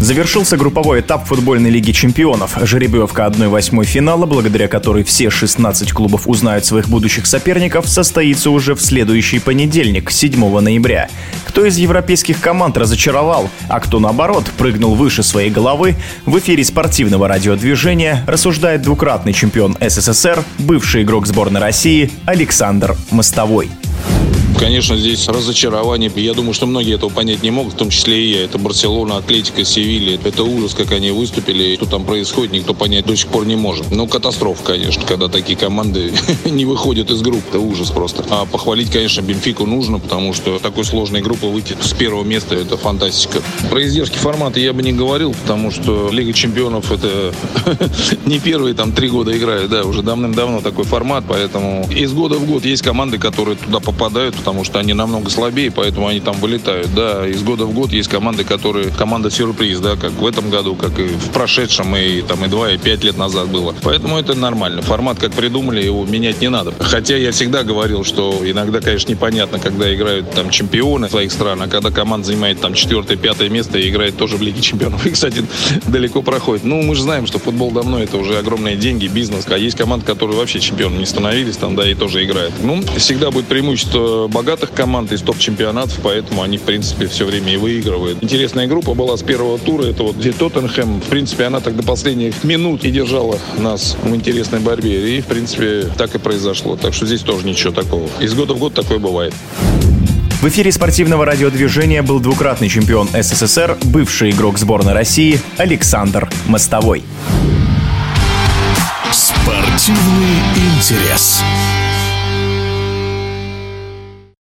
Завершился групповой этап футбольной лиги чемпионов. Жеребьевка 1-8 финала, благодаря которой все 16 клубов узнают своих будущих соперников, состоится уже в следующий понедельник, 7 ноября. Кто из европейских команд разочаровал, а кто наоборот прыгнул выше своей головы, в эфире спортивного радиодвижения рассуждает двукратный чемпион СССР, бывший игрок сборной России Александр Мостовой. Конечно, здесь разочарование. Я думаю, что многие этого понять не могут, в том числе и я. Это Барселона, Атлетика, Севилья. Это ужас, как они выступили. Что там происходит, никто понять до сих пор не может. Ну, катастрофа, конечно, когда такие команды не выходят из групп. Это ужас просто. А похвалить, конечно, Бенфику нужно, потому что такой сложной группы выйти с первого места – это фантастика. Про издержки формата я бы не говорил, потому что Лига чемпионов – это не первые там три года играют, да, уже давным-давно такой формат, поэтому из года в год есть команды, которые туда попадают, потому что они намного слабее, поэтому они там вылетают. Да, из года в год есть команды, которые команда сюрприз, да, как в этом году, как и в прошедшем, и там и два, и пять лет назад было. Поэтому это нормально. Формат как придумали, его менять не надо. Хотя я всегда говорил, что иногда, конечно, непонятно, когда играют там чемпионы своих стран, а когда команда занимает там четвертое, пятое место и играет тоже в Лиге чемпионов. И, кстати, далеко проходит. Ну, мы же знаем, что футбол давно это уже огромные деньги, бизнес. А есть команды, которые вообще чемпионами не становились там, да, и тоже играют. Ну, всегда будет преимущество богатых команд из топ-чемпионатов, поэтому они, в принципе, все время и выигрывают. Интересная группа была с первого тура. Это вот где Тоттенхэм. В принципе, она так до последних минут и держала нас в интересной борьбе. И, в принципе, так и произошло. Так что здесь тоже ничего такого. Из года в год такое бывает. В эфире спортивного радиодвижения был двукратный чемпион СССР, бывший игрок сборной России Александр Мостовой. Спортивный интерес.